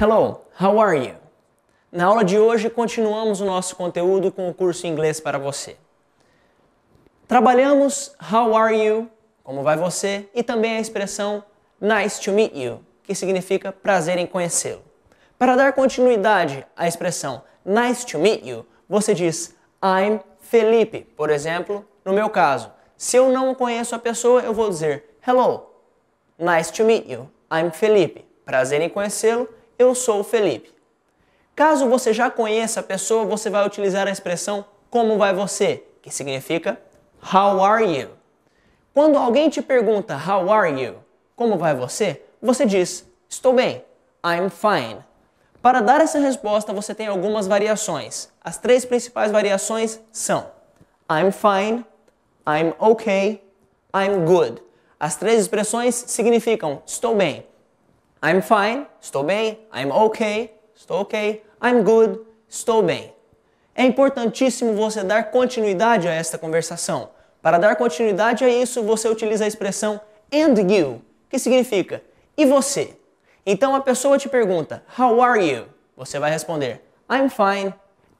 Hello, how are you? Na aula de hoje continuamos o nosso conteúdo com o curso inglês para você. Trabalhamos how are you, como vai você, e também a expressão nice to meet you, que significa prazer em conhecê-lo. Para dar continuidade à expressão nice to meet you, você diz I'm Felipe, por exemplo, no meu caso. Se eu não conheço a pessoa, eu vou dizer hello, nice to meet you, I'm Felipe. Prazer em conhecê-lo, eu sou o Felipe. Caso você já conheça a pessoa, você vai utilizar a expressão como vai você, que significa how are you. Quando alguém te pergunta how are you, como vai você, você diz estou bem, I'm fine. Para dar essa resposta, você tem algumas variações. As três principais variações são I'm fine, I'm okay, I'm good. As três expressões significam estou bem. I'm fine, estou bem. I'm okay, estou ok. I'm good, estou bem. É importantíssimo você dar continuidade a esta conversação. Para dar continuidade a isso, você utiliza a expressão and you, que significa e você. Então a pessoa te pergunta How are you? Você vai responder I'm fine.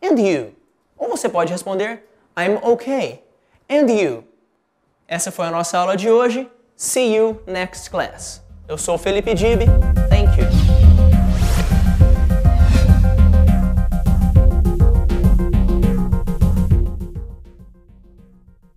And you? Ou você pode responder I'm okay. And you? Essa foi a nossa aula de hoje. See you next class. Eu sou o Felipe Dib. Thank you.